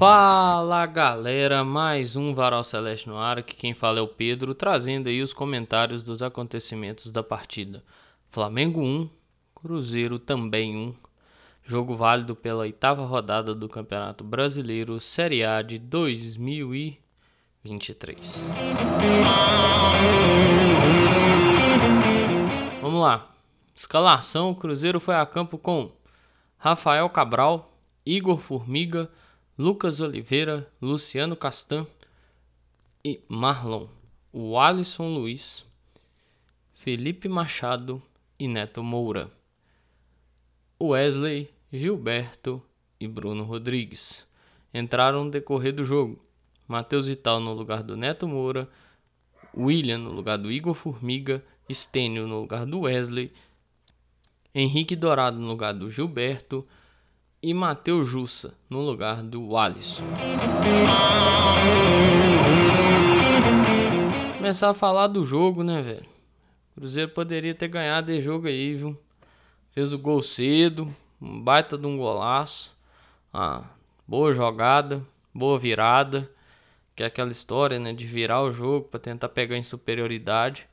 Fala galera, mais um Varal Celeste no ar, aqui quem fala é o Pedro, trazendo aí os comentários dos acontecimentos da partida. Flamengo 1, Cruzeiro também 1, jogo válido pela oitava rodada do Campeonato Brasileiro Série A de 2023. Vamos lá, escalação, Cruzeiro foi a campo com Rafael Cabral, Igor Formiga, Lucas Oliveira, Luciano Castan e Marlon, o Alisson Luiz, Felipe Machado e Neto Moura, Wesley, Gilberto e Bruno Rodrigues. Entraram no decorrer do jogo. Matheus Vital no lugar do Neto Moura, William no lugar do Igor Formiga, Stênio no lugar do Wesley, Henrique Dourado no lugar do Gilberto, e Matheus Jussa no lugar do Alisson. Começar a falar do jogo, né, velho? O Cruzeiro poderia ter ganhado esse jogo aí, viu? Fez o gol cedo, um baita de um golaço. Ah, boa jogada, boa virada, que é aquela história, né, de virar o jogo para tentar pegar em superioridade.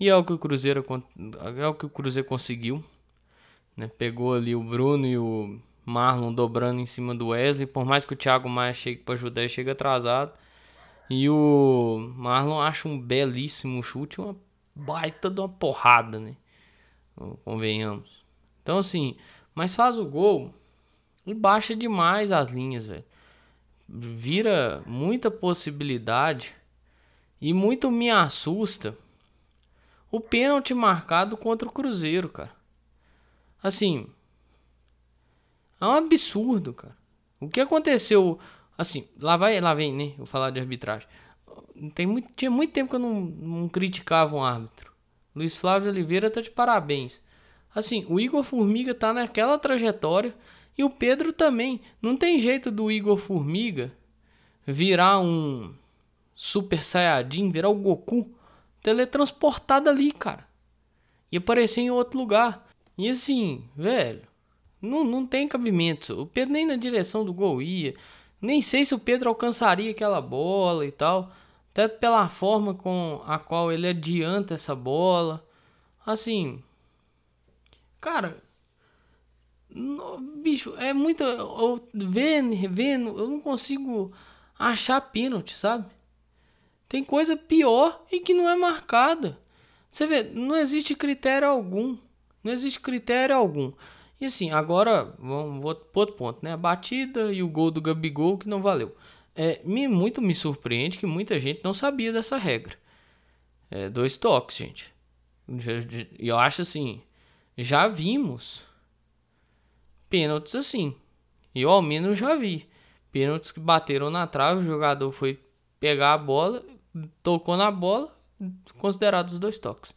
E é o que o Cruzeiro é o que o Cruzeiro conseguiu, né? Pegou ali o Bruno e o Marlon dobrando em cima do Wesley, por mais que o Thiago Maia chegue para ajudar, chega atrasado. E o Marlon acha um belíssimo chute, uma baita de uma porrada, né? Convenhamos. Então, assim, mas faz o gol e baixa demais as linhas, velho. Vira muita possibilidade e muito me assusta o pênalti marcado contra o Cruzeiro, cara. Assim, é um absurdo, cara. O que aconteceu? Assim, lá vai, lá vem, né? Vou falar de arbitragem. Tem muito, tinha muito tempo que eu não, não criticava um árbitro. Luiz Flávio Oliveira tá de parabéns. Assim, o Igor Formiga tá naquela trajetória e o Pedro também. Não tem jeito do Igor Formiga virar um Super Saiyajin, virar o Goku, teletransportado ali, cara. E aparecer em outro lugar. E assim, velho, não, não tem cabimento. O Pedro nem na direção do gol ia. Nem sei se o Pedro alcançaria aquela bola e tal. Até pela forma com a qual ele adianta essa bola. Assim. Cara. No, bicho, é muito. Vendo, vendo, eu não consigo achar pênalti, sabe? Tem coisa pior e que não é marcada. Você vê, não existe critério algum. Não existe critério algum. E assim, agora vamos para outro ponto, né? A batida e o gol do Gabigol que não valeu. É, me, muito me surpreende que muita gente não sabia dessa regra. É, dois toques, gente. E eu acho assim, já vimos pênaltis assim. Eu ao menos já vi. Pênaltis que bateram na trave, o jogador foi pegar a bola, tocou na bola, considerados dois toques.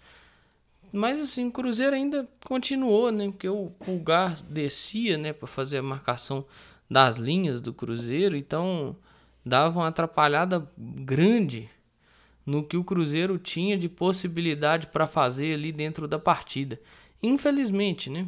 Mas assim, o Cruzeiro ainda continuou, né? Porque o Pulgar descia, né, para fazer a marcação das linhas do Cruzeiro, então dava uma atrapalhada grande no que o Cruzeiro tinha de possibilidade para fazer ali dentro da partida. Infelizmente, né?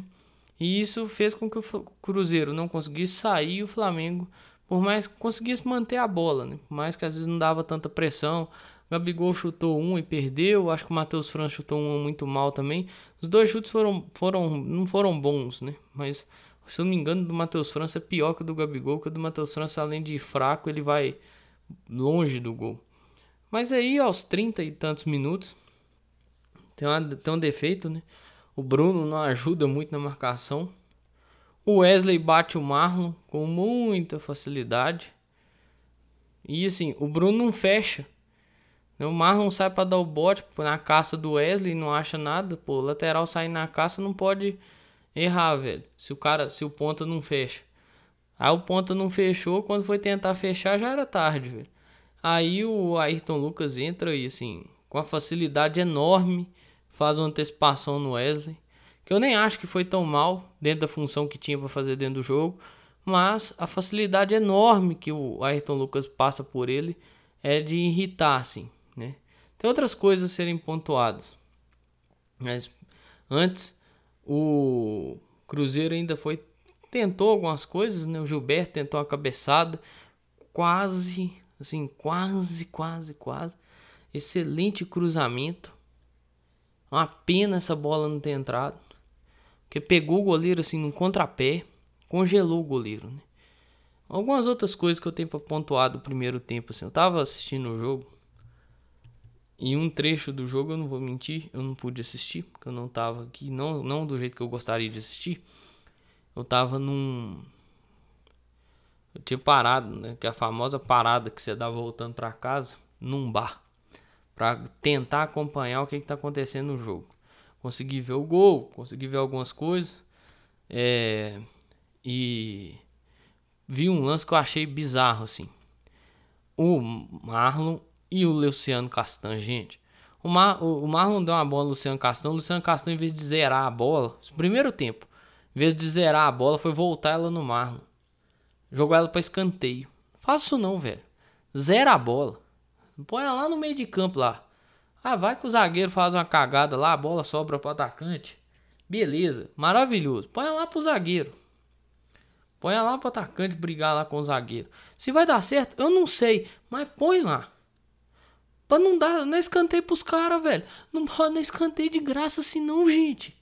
E isso fez com que o Cruzeiro não conseguisse sair e o Flamengo, por mais que conseguisse manter a bola, né? Por mais que às vezes não dava tanta pressão, Gabigol chutou um e perdeu. Acho que o Matheus França chutou um muito mal também. Os dois chutes foram, foram, não foram bons, né? Mas, se eu não me engano, do Matheus França é pior que o do Gabigol, que o do Matheus França, além de fraco, ele vai longe do gol. Mas aí, aos 30 e tantos minutos, tem, uma, tem um defeito, né? O Bruno não ajuda muito na marcação. O Wesley bate o Marlon com muita facilidade. E assim, o Bruno não fecha. O Marlon sai para dar o bote na caça do Wesley, não acha nada. Pô, o lateral sair na caça não pode errar, velho. Se o cara, se o ponta não fecha. Aí o ponta não fechou, quando foi tentar fechar já era tarde, velho. Aí o Ayrton Lucas entra e assim, com a facilidade enorme, faz uma antecipação no Wesley, que eu nem acho que foi tão mal dentro da função que tinha para fazer dentro do jogo, mas a facilidade enorme que o Ayrton Lucas passa por ele é de irritar, assim. Tem outras coisas a serem pontuadas. Mas antes, o Cruzeiro ainda foi tentou algumas coisas, né? O Gilberto tentou a cabeçada. quase, assim, quase, quase, quase. Excelente cruzamento. Uma pena essa bola não ter entrado. Porque pegou o goleiro assim no contrapé, congelou o goleiro, né? Algumas outras coisas que eu tenho para pontuar do primeiro tempo, assim. Eu tava assistindo o jogo. E um trecho do jogo, eu não vou mentir, eu não pude assistir, porque eu não tava aqui, não, não do jeito que eu gostaria de assistir. Eu tava num. Eu tinha parado, né? Que é a famosa parada que você dá voltando para casa, num bar. Pra tentar acompanhar o que, que tá acontecendo no jogo. Consegui ver o gol, consegui ver algumas coisas. É. E vi um lance que eu achei bizarro, assim. O Marlon e o Luciano Castan, gente. O, Mar, o, Marlon deu uma bola no Luciano Castan. O Luciano Castan, em vez de zerar a bola, primeiro tempo, em vez de zerar a bola, foi voltar ela no Marlon. Jogou ela para escanteio. Faça isso não, velho. Zera a bola. Põe ela lá no meio de campo lá. Ah, vai que o zagueiro faz uma cagada lá, a bola sobra pro atacante. Beleza, maravilhoso. Põe ela lá pro zagueiro. Põe lá pro atacante brigar lá com o zagueiro. Se vai dar certo, eu não sei, mas põe lá. Pra não dar, não é escanteio pros caras, velho. Não pode dar escanteio de graça assim não, gente.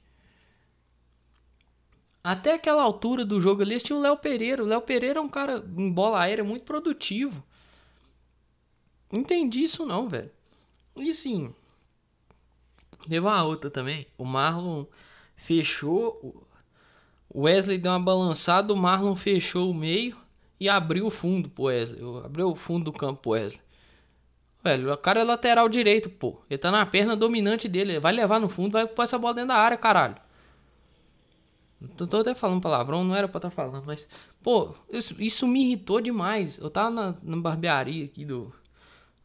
Até aquela altura do jogo ali, tinha o Léo Pereira. O Léo Pereira é um cara em bola aérea muito produtivo. Não entendi isso não, velho. E sim, teve uma outra também. O Marlon fechou o Wesley deu uma balançada, o Marlon fechou o meio e abriu o fundo pro Wesley. Abriu o fundo do campo pro Wesley. Velho, o cara é lateral direito, pô. Ele tá na perna dominante dele. Ele vai levar no fundo, vai pôr essa bola dentro da área, caralho. Tô, tô até falando palavrão, não era pra estar tá falando, mas. Pô, isso, isso, me irritou demais. Eu tava na, na barbearia aqui do,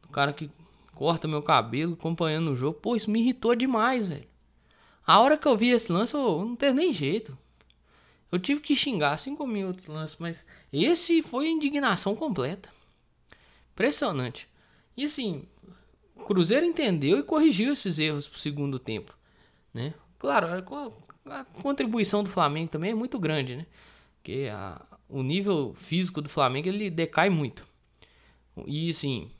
do cara que corta meu cabelo, acompanhando o jogo. Pô, isso me irritou demais, velho. A hora que eu vi esse lance, eu não teve nem jeito. Eu tive que xingar, assim como em outros lances, mas esse foi indignação completa. Impressionante. E assim, o Cruzeiro entendeu e corrigiu esses erros pro segundo tempo, né? Claro, a contribuição do Flamengo também é muito grande, né? Porque a, o nível físico do Flamengo ele decai muito. E assim,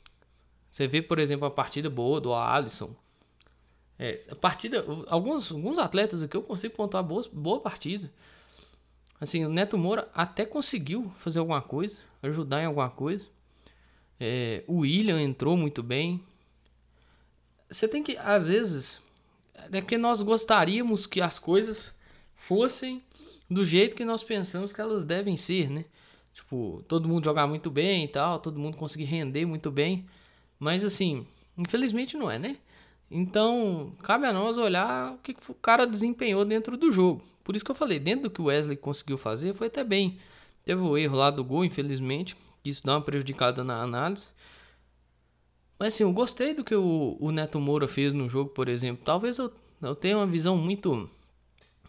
você vê, por exemplo, a partida boa do Alisson. É, a partida, alguns, alguns atletas aqui eu consigo pontuar boa, boa partida. Assim, o Neto Moura até conseguiu fazer alguma coisa, ajudar em alguma coisa. É, o William entrou muito bem. Você tem que, às vezes, é porque nós gostaríamos que as coisas fossem do jeito que nós pensamos que elas devem ser, né? Tipo, todo mundo jogar muito bem e tal, todo mundo conseguir render muito bem. Mas assim, infelizmente não é, né? Então, cabe a nós olhar o que o cara desempenhou dentro do jogo. Por isso que eu falei, dentro do que o Wesley conseguiu fazer, foi até bem. Teve o erro lá do gol, infelizmente, isso dá uma prejudicada na análise. Mas assim, eu gostei do que o, o Neto Moura fez no jogo, por exemplo. Talvez eu, eu tenha uma visão muito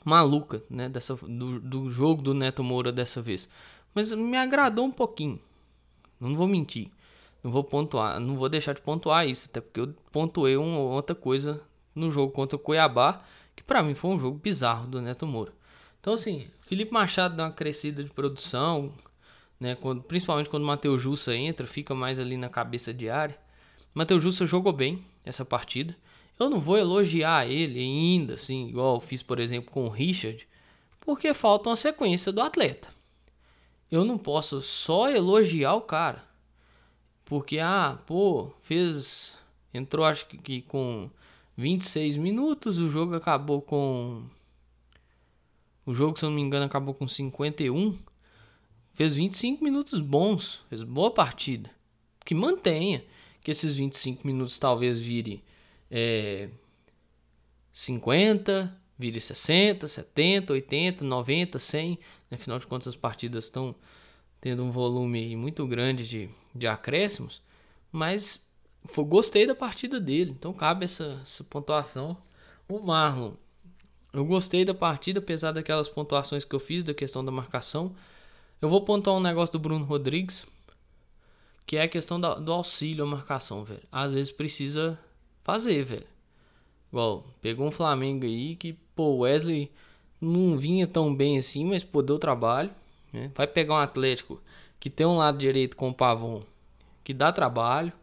maluca, né, dessa, do, do jogo do Neto Moura dessa vez. Mas me agradou um pouquinho. Não vou mentir. Não vou pontuar, não vou deixar de pontuar isso, até porque eu pontuei uma outra coisa no jogo contra o Cuiabá, que para mim foi um jogo bizarro do Neto Moura. Então assim, Felipe Machado dá uma crescida de produção, né, quando, principalmente quando o Matheus Jussa entra, fica mais ali na cabeça de área. Matheus Jussa jogou bem essa partida. Eu não vou elogiar ele ainda, assim, igual fiz, por exemplo, com o Richard, porque falta uma sequência do atleta. Eu não posso só elogiar o cara. Porque, ah, pô, fez. Entrou acho que, que com 26 minutos, o jogo acabou com. O jogo, se eu não me engano, acabou com 51. Fez 25 minutos bons, fez boa partida. Que mantenha que esses 25 minutos talvez vire é, 50, vire 60, 70, 80, 90, 100. Afinal de contas, as partidas estão tendo um volume muito grande de, de acréscimos, mas foi, gostei da partida dele, então cabe essa, essa pontuação. O Marlon, eu gostei da partida, apesar daquelas pontuações que eu fiz da questão da marcação. Eu vou pontuar um negócio do Bruno Rodrigues, que é a questão da, do auxílio à marcação, velho. Às vezes precisa fazer, velho. Igual, pegou um Flamengo aí que, pô, Wesley não vinha tão bem assim, mas pô, deu trabalho. Né? Vai pegar um Atlético que tem um lado direito com o Pavon que dá trabalho.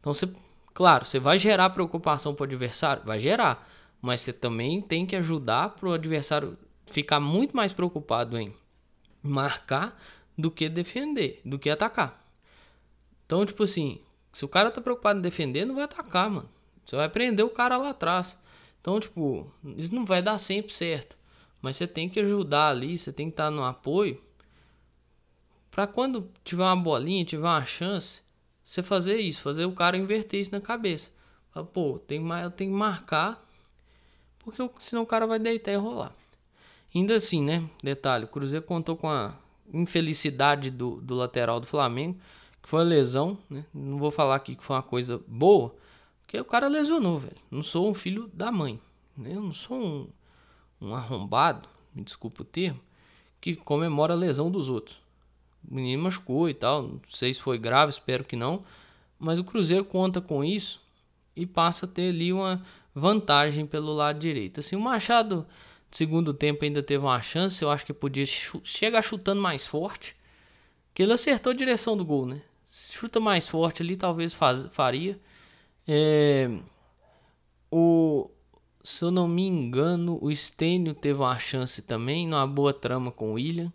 Então você, claro, você vai gerar preocupação para o adversário, vai gerar, mas você também tem que ajudar para o adversário ficar muito mais preocupado em marcar do que defender, do que atacar. Então, tipo assim, se o cara tá preocupado em defender, não vai atacar, mano. Você vai prender o cara lá atrás. Então, tipo, isso não vai dar sempre certo. Mas você tem que ajudar ali, você tem que estar tá no apoio. Pra quando tiver uma bolinha, tiver uma chance, você fazer isso, fazer o cara inverter isso na cabeça. Pô, tem, tem que marcar, porque senão o cara vai deitar e rolar. Ainda assim, né? Detalhe, o Cruzeiro contou com a infelicidade do, do lateral do Flamengo, que foi a lesão, né? Não vou falar aqui que foi uma coisa boa, porque o cara lesionou, velho. Não sou um filho da mãe, né? Eu não sou um, um arrombado, me desculpa o termo, que comemora a lesão dos outros. O menino machucou e tal, não sei se foi grave, espero que não, mas o Cruzeiro conta com isso e passa a ter ali uma vantagem pelo lado direito. Assim, o Machado segundo tempo ainda teve uma chance, eu acho que podia chegar chutando mais forte. Que ele acertou a direção do gol, né? Chuta mais forte ali, talvez faz, faria. É, o, se eu não me engano, o Stênio teve uma chance também, numa boa trama com o William.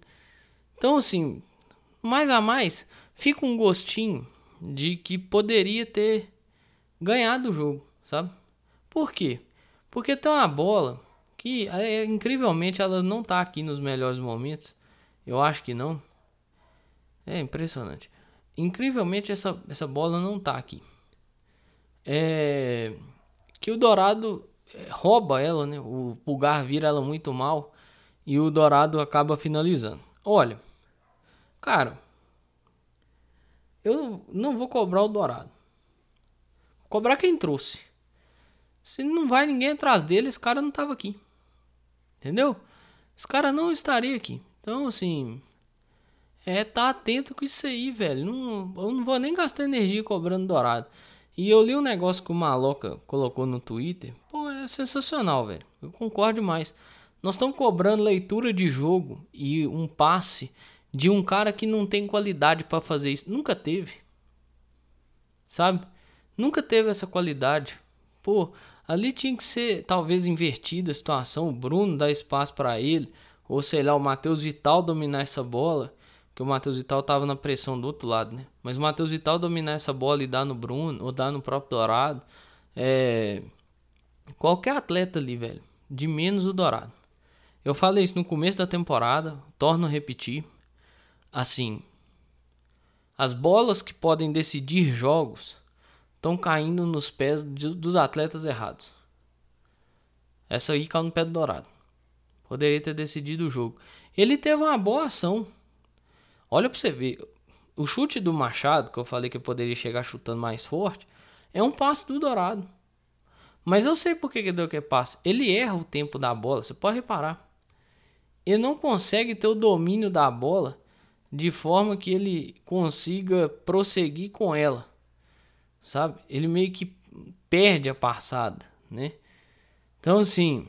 Então, assim, mais a mais, fica um gostinho de que poderia ter ganhado o jogo, sabe? Por quê? Porque tem uma bola que é, incrivelmente ela não tá aqui nos melhores momentos. Eu acho que não. É impressionante. Incrivelmente essa, essa bola não tá aqui. É que o Dourado é, rouba ela, né? O Pulgar vira ela muito mal e o Dourado acaba finalizando. Olha, cara, eu não vou cobrar o Dourado. Vou cobrar quem trouxe. Se não vai ninguém atrás dele, esse cara não tava aqui. Entendeu? Esse cara não estaria aqui. Então, assim. É, tá atento com isso aí, velho. Não, eu não vou nem gastar energia cobrando dourado. E eu li um negócio que o Maloca colocou no Twitter. Pô, é sensacional, velho. Eu concordo demais. Nós estamos cobrando leitura de jogo e um passe de um cara que não tem qualidade para fazer isso. Nunca teve. Sabe? Nunca teve essa qualidade. Pô, Ali tinha que ser talvez invertida a situação, o Bruno dar espaço para ele, ou sei lá, o Matheus Vital dominar essa bola, que o Matheus Vital tava na pressão do outro lado, né? Mas o Matheus Vital dominar essa bola e dar no Bruno, ou dar no próprio Dourado, é qualquer atleta ali, velho, de menos o Dourado. Eu falei isso no começo da temporada, torno a repetir. Assim, as bolas que podem decidir jogos estão caindo nos pés de, dos atletas errados. Essa aí caiu no pé do Dourado. Poderia ter decidido o jogo. Ele teve uma boa ação. Olha pra você ver. O chute do Machado, que eu falei que poderia chegar chutando mais forte, é um passe do Dourado. Mas eu sei por que, que deu que passe. Ele erra o tempo da bola, você pode reparar. Ele não consegue ter o domínio da bola de forma que ele consiga prosseguir com ela sabe? Ele meio que perde a passada, né? Então, assim,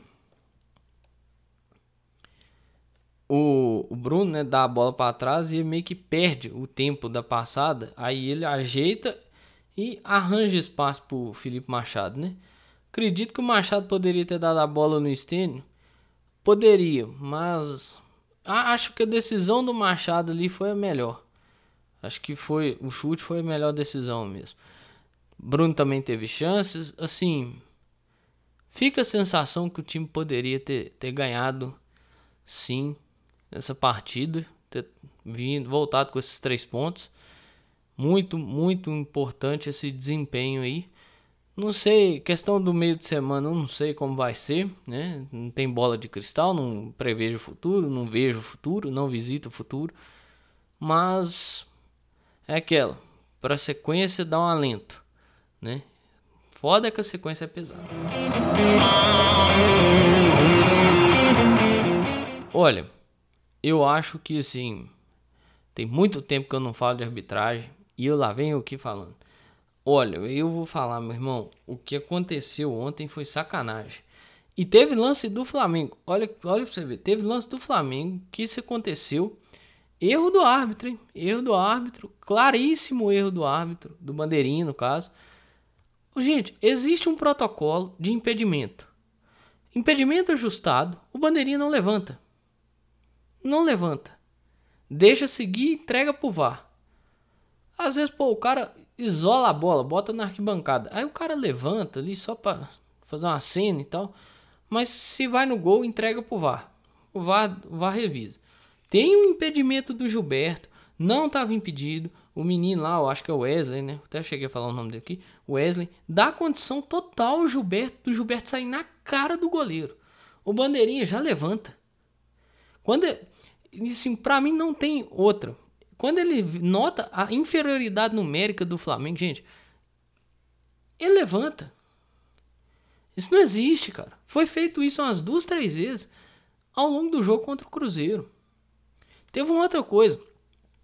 o, o Bruno né, dá a bola para trás e meio que perde o tempo da passada. Aí ele ajeita e arranja espaço pro Felipe Machado, né? Acredito que o Machado poderia ter dado a bola no Estênio. Poderia, mas acho que a decisão do Machado ali foi a melhor. Acho que foi o chute foi a melhor decisão mesmo. Bruno também teve chances. Assim, fica a sensação que o time poderia ter, ter ganhado, sim, nessa partida, ter vindo, voltado com esses três pontos. Muito, muito importante esse desempenho aí. Não sei, questão do meio de semana, eu não sei como vai ser, né? Não tem bola de cristal, não prevejo o futuro, não vejo o futuro, não visito o futuro. Mas é aquela, para a sequência dá um alento né? Foda que a sequência é pesada. Olha, eu acho que assim, tem muito tempo que eu não falo de arbitragem e eu lá venho aqui falando. Olha, eu vou falar, meu irmão, o que aconteceu ontem foi sacanagem. E teve lance do Flamengo. Olha, olha pra você ver, teve lance do Flamengo que isso aconteceu Erro do árbitro, hein? Erro do árbitro. Claríssimo erro do árbitro, do bandeirinho, no caso. Gente, existe um protocolo de impedimento. Impedimento ajustado, o bandeirinho não levanta. Não levanta. Deixa seguir e entrega pro VAR. Às vezes, pô, o cara isola a bola, bota na arquibancada. Aí o cara levanta ali só pra fazer uma cena e tal. Mas se vai no gol, entrega pro VAR. O VAR, o VAR revisa. Tem um impedimento do Gilberto, não estava impedido. O menino lá, eu acho que é o Wesley, né? Até cheguei a falar o nome dele aqui. Wesley dá condição total ao Gilberto, do Gilberto sair na cara do goleiro. O bandeirinha já levanta. Quando assim, para mim não tem outra. Quando ele nota a inferioridade numérica do Flamengo, gente, ele levanta. Isso não existe, cara. Foi feito isso umas duas, três vezes ao longo do jogo contra o Cruzeiro. Teve uma outra coisa.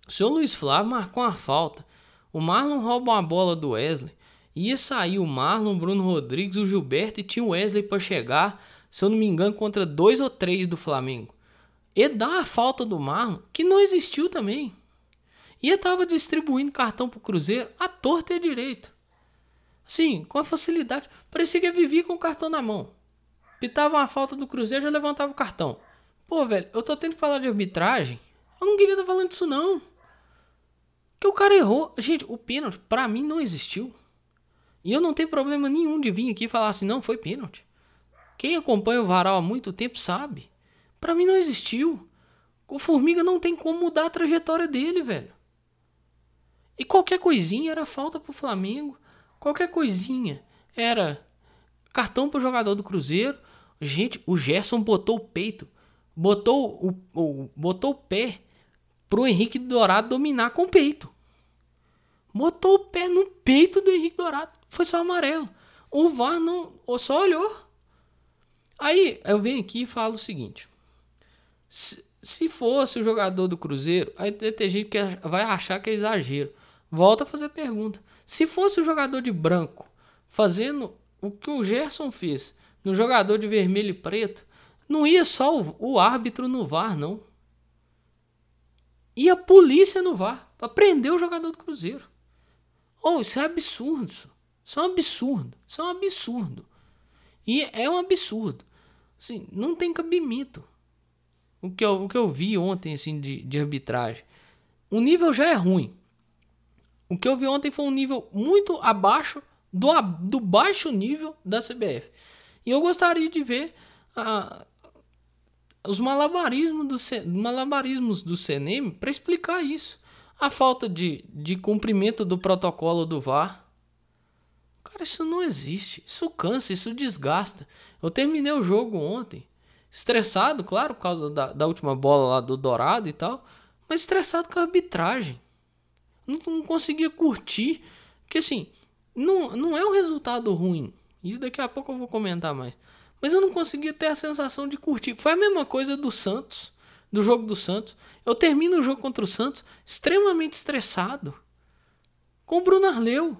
Senhor Luiz Flávio marcou uma falta. O Marlon rouba uma bola do Wesley. Ia sair o Marlon, Bruno Rodrigues, o Gilberto e tinha o Wesley para chegar, se eu não me engano, contra dois ou três do Flamengo. E dá a falta do Marlon, que não existiu também. E estava distribuindo cartão pro Cruzeiro a torta e a direito. Sim, com a facilidade. Parecia que vivia com o cartão na mão. Pitava uma falta do Cruzeiro já levantava o cartão. Pô, velho, eu tô tendo que falar de arbitragem eu não queria estar falando disso, não. Que o cara errou. Gente, o pênalti, pra mim, não existiu. E eu não tenho problema nenhum de vir aqui falar assim, não, foi pênalti. Quem acompanha o Varal há muito tempo sabe. Para mim não existiu. O Formiga não tem como mudar a trajetória dele, velho. E qualquer coisinha era falta pro Flamengo. Qualquer coisinha era cartão pro jogador do Cruzeiro. Gente, o Gerson botou o peito, botou o, o, botou o pé pro Henrique Dourado dominar com o peito. Botou o pé no peito do Henrique Dourado. Foi só amarelo. O VAR não só olhou. Aí eu venho aqui e falo o seguinte: se, se fosse o jogador do Cruzeiro, aí tem gente que vai achar que é exagero. Volta a fazer pergunta. Se fosse o jogador de branco fazendo o que o Gerson fez no jogador de vermelho e preto, não ia só o, o árbitro no VAR, não e a polícia no VAR para prender o jogador do Cruzeiro. Oh, isso é absurdo. Isso é um absurdo. Isso é um absurdo. E é um absurdo. Assim, não tem cabimento. O que eu, o que eu vi ontem assim, de, de arbitragem. O nível já é ruim. O que eu vi ontem foi um nível muito abaixo do, do baixo nível da CBF. E eu gostaria de ver a, os malabarismos do, malabarismos do CNM para explicar isso. A falta de, de cumprimento do protocolo do VAR. Cara, isso não existe. Isso cansa, isso desgasta. Eu terminei o jogo ontem. Estressado, claro, por causa da, da última bola lá do Dourado e tal. Mas estressado com a arbitragem. Não, não conseguia curtir. Porque assim, não, não é um resultado ruim. Isso daqui a pouco eu vou comentar mais. Mas eu não conseguia ter a sensação de curtir. Foi a mesma coisa do Santos, do jogo do Santos. Eu termino o jogo contra o Santos extremamente estressado com o Bruno Arleu.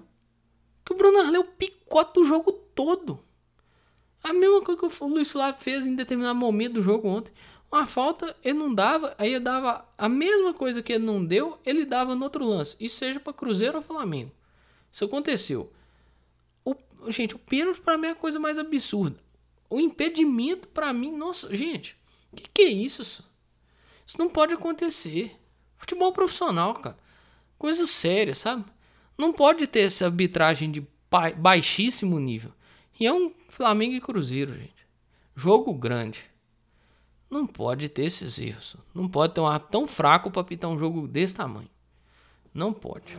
Que o Bruno Arleu picota o jogo todo. A mesma coisa que o Luiz Flávio fez em determinado momento do jogo ontem. Uma falta ele não dava, aí ele dava a mesma coisa que ele não deu, ele dava no outro lance. E seja para Cruzeiro ou Flamengo. Isso aconteceu. O, gente, o pênalti para mim é a coisa mais absurda. O impedimento para mim, nossa, gente, que, que é isso? Isso não pode acontecer. Futebol profissional, cara. Coisa séria, sabe? Não pode ter essa arbitragem de baixíssimo nível. E é um Flamengo e Cruzeiro, gente. Jogo grande. Não pode ter esses erros. Não pode ter um ar tão fraco para pitar um jogo desse tamanho. Não pode.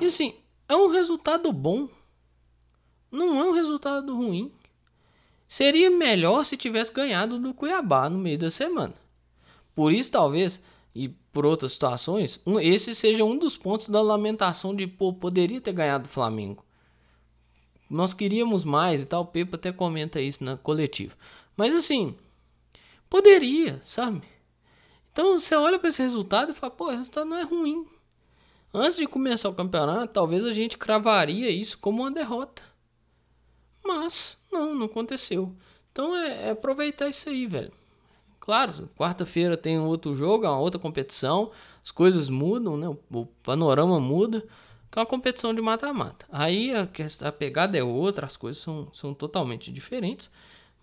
E assim, é um resultado bom. Não é um resultado ruim. Seria melhor se tivesse ganhado do Cuiabá no meio da semana. Por isso, talvez, e por outras situações, um, esse seja um dos pontos da lamentação de pô, poderia ter ganhado o Flamengo. Nós queríamos mais e tal. O Pepa até comenta isso na coletiva. Mas assim, poderia, sabe? Então você olha para esse resultado e fala, pô, esse resultado não é ruim. Antes de começar o campeonato, talvez a gente cravaria isso como uma derrota. Mas não, não aconteceu. Então é, é aproveitar isso aí, velho. Claro, quarta-feira tem outro jogo, é uma outra competição, as coisas mudam, né? O, panorama muda, que é uma competição de mata-mata. Aí a, a, pegada é outra, as coisas são, são totalmente diferentes,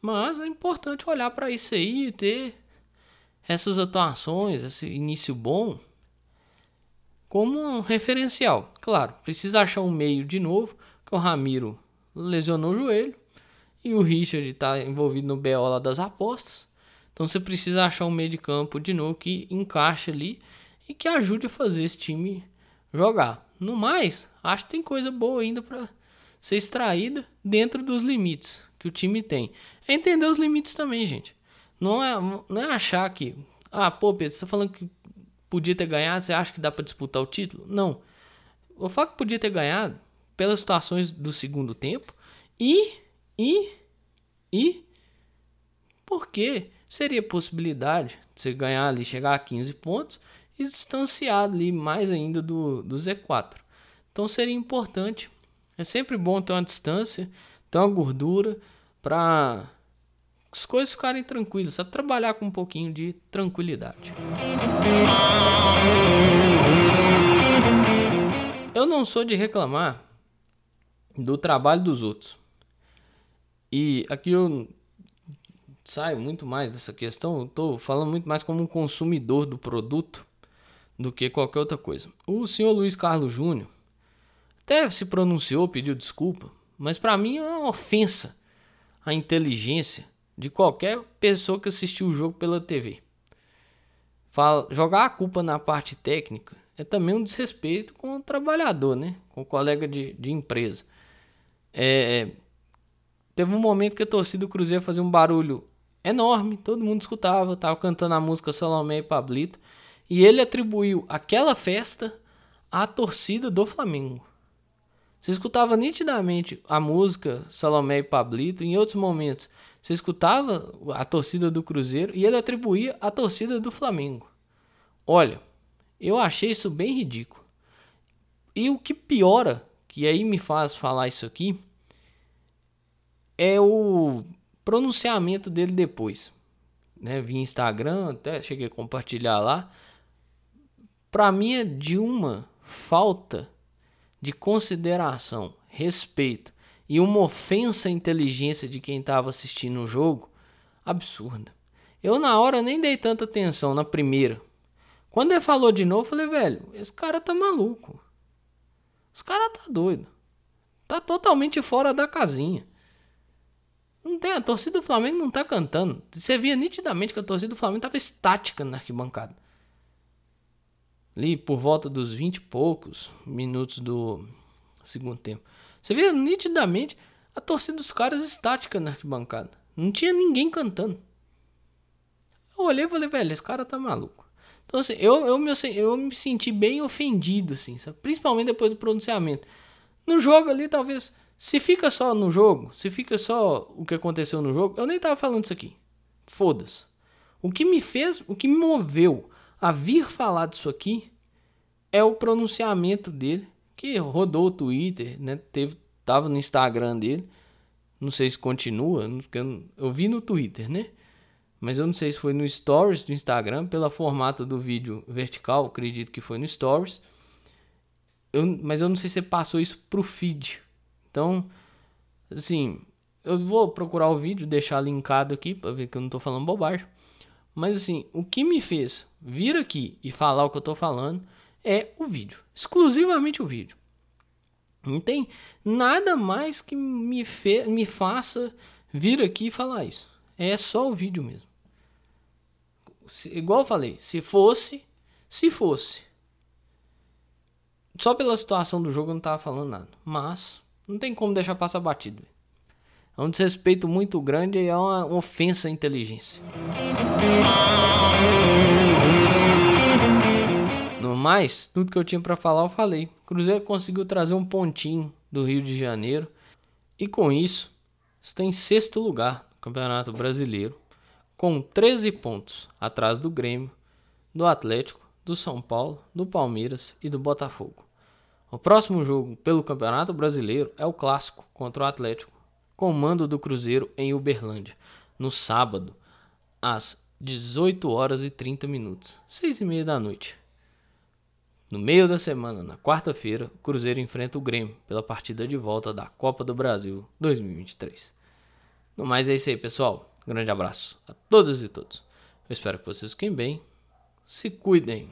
mas é importante olhar para isso aí e ter essas atuações, esse início bom, como um referencial. Claro, precisa achar um meio de novo, que o Ramiro lesionou o joelho e o Richard está envolvido no BO lá das apostas. Então você precisa achar um meio de campo de novo que encaixe ali e que ajude a fazer esse time jogar. No mais, acho que tem coisa boa ainda para ser extraída dentro dos limites que o time tem. É entender os limites também, gente. Não é, não é achar que, ah, pô, Pedro, você tá falando que podia ter ganhado, você acha que dá para disputar o título? Não. O fato que podia ter ganhado pelas situações do segundo tempo e e e porque seria possibilidade de você ganhar ali, chegar a 15 pontos e distanciar ali mais ainda do, do Z4. Então seria importante. É sempre bom ter uma distância, ter uma gordura para as coisas ficarem tranquilas, sabe? Trabalhar com um pouquinho de tranquilidade. Eu não sou de reclamar do trabalho dos outros. E aqui eu saio muito mais dessa questão, eu tô falando muito mais como um consumidor do produto do que qualquer outra coisa. O senhor Luiz Carlos Júnior até se pronunciou, pediu desculpa, mas para mim é uma ofensa à inteligência de qualquer pessoa que assistiu o jogo pela TV. Fala, jogar a culpa na parte técnica é também um desrespeito com o trabalhador, né? Com o colega de, de empresa. É, teve um momento que a torcida do Cruzeiro fazia um barulho enorme, todo mundo escutava, tava cantando a música Salomé e Pablito, e ele atribuiu aquela festa à torcida do Flamengo. Você escutava nitidamente a música Salomé e Pablito, em outros momentos você escutava a torcida do Cruzeiro e ele atribuía a torcida do Flamengo. Olha, eu achei isso bem ridículo. E o que piora, que aí me faz falar isso aqui, é o pronunciamento dele depois. Né? Vi Instagram, até cheguei a compartilhar lá. Para mim é de uma falta de consideração, respeito e uma ofensa à inteligência de quem estava assistindo o jogo absurda. Eu na hora nem dei tanta atenção na primeira. Quando ele falou de novo, eu falei, velho, esse cara tá maluco. Esse cara tá doido. Tá totalmente fora da casinha. Não tem, a torcida do Flamengo não tá cantando. Você via nitidamente que a torcida do Flamengo tava estática na arquibancada. Ali por volta dos 20 e poucos minutos do segundo tempo. Você via nitidamente a torcida dos caras estática na arquibancada. Não tinha ninguém cantando. Eu olhei e falei, velho, esse cara tá maluco. Então, assim, eu, eu, me, eu me senti bem ofendido, assim, sabe? principalmente depois do pronunciamento. No jogo ali, talvez se fica só no jogo, se fica só o que aconteceu no jogo, eu nem tava falando isso aqui. Foda-se. O que me fez, o que me moveu a vir falar disso aqui é o pronunciamento dele, que rodou o Twitter, né? Teve, tava no Instagram dele. Não sei se continua, eu, vi no Twitter, né? Mas eu não sei se foi no Stories do Instagram, pelo formato do vídeo vertical, acredito que foi no Stories. Eu, mas eu não sei se passou isso pro feed. Então, assim, eu vou procurar o vídeo, deixar linkado aqui para ver que eu não tô falando bobagem. Mas assim, o que me fez vir aqui e falar o que eu tô falando é o vídeo, exclusivamente o vídeo. Não tem nada mais que me, fe me faça vir aqui e falar isso. É só o vídeo mesmo. Se, igual eu falei, se fosse, se fosse. Só pela situação do jogo eu não tava falando nada. Mas não tem como deixar passar batido. É um desrespeito muito grande e é uma ofensa à inteligência. No mais, tudo que eu tinha para falar eu falei. Cruzeiro conseguiu trazer um pontinho do Rio de Janeiro e com isso está em sexto lugar no Campeonato Brasileiro, com 13 pontos atrás do Grêmio, do Atlético, do São Paulo, do Palmeiras e do Botafogo. O próximo jogo pelo Campeonato Brasileiro é o clássico contra o Atlético, comando do Cruzeiro em Uberlândia, no sábado, às 18 horas e 30 minutos, 6 e meia da noite. No meio da semana, na quarta-feira, o Cruzeiro enfrenta o Grêmio pela partida de volta da Copa do Brasil 2023. No mais é isso aí, pessoal. Um grande abraço a todas e todos. Eu espero que vocês fiquem bem. Se cuidem.